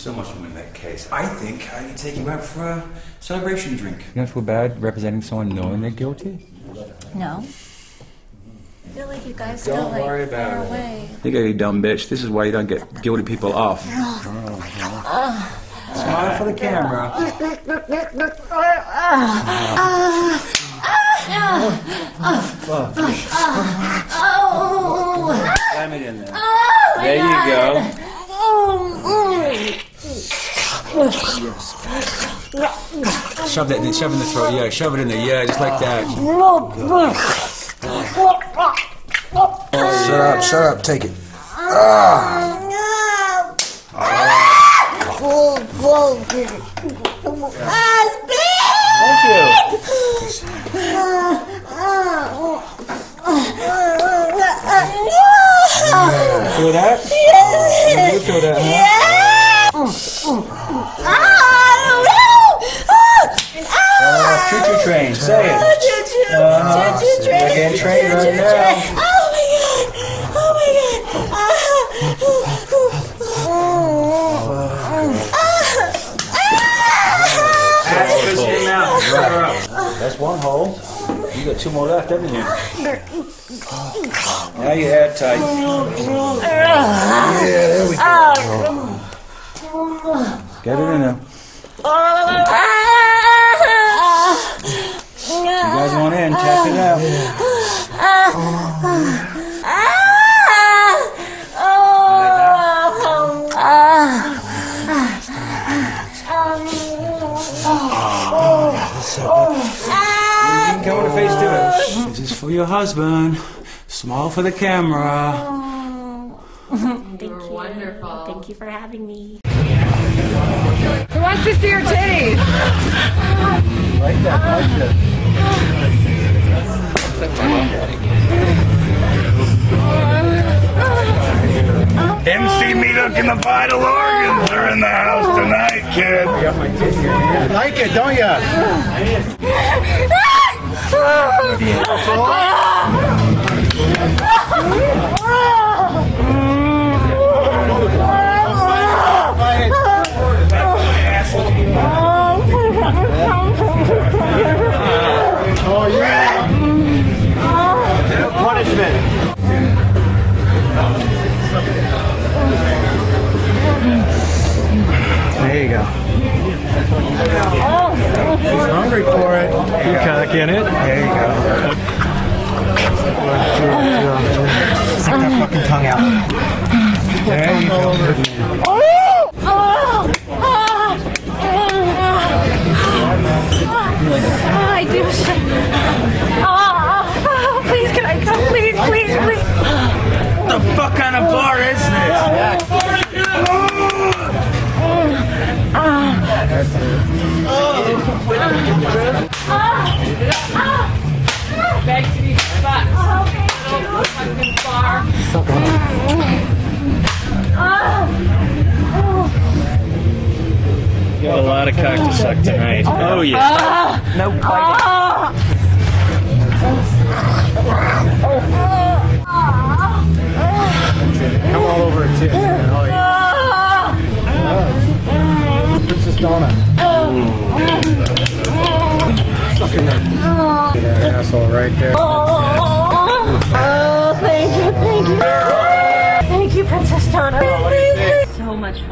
so much to win that case. I think I can take you out for a celebration drink. You don't feel bad representing someone knowing they're guilty? No. I feel like you guys Don't go like worry about far it. away. You go, you dumb bitch. This is why you don't get guilty people off. Oh, Smile for the camera. Slam it in there. There you go. Oh, Shove that, shove in the throat. Yeah, shove it in there. Yeah, just like that. Shut up, shut up, take it. Thank you. Feel that? Yes. You feel that, Uh-huh. You're getting trained right now. That's just your mouth. Shut her up. That's one hole. You got two more left, haven't you? Now you air tight. Yeah, there we go. Get it in there. Tap it out. You can come with a face to it. This is for your husband. Small for the camera. Thank you. Wonderful. Thank you for having me. Who wants to see your titties? Like that, like that. MC Meetup and the Vital Organs are in the house tonight, kid. Like it, don't ya? Oh, yeah. Go. He's hungry for it. You cocking it. There you go. Stick that fucking tongue out. There you go. Oh! Oh! Oh, I do. Oh, oh, please, can I come? Please, please, please. What the fuck kind of bar is this? Beg to be fucked. Little fucking bar. Got a lot of cock to suck tonight. Oh yeah. No Come all over it, too. Oh, yeah. Princess Donna. asshole right there. Oh oh, oh, oh, oh thank you, thank you. Thank you, Princess Donna. So much fun.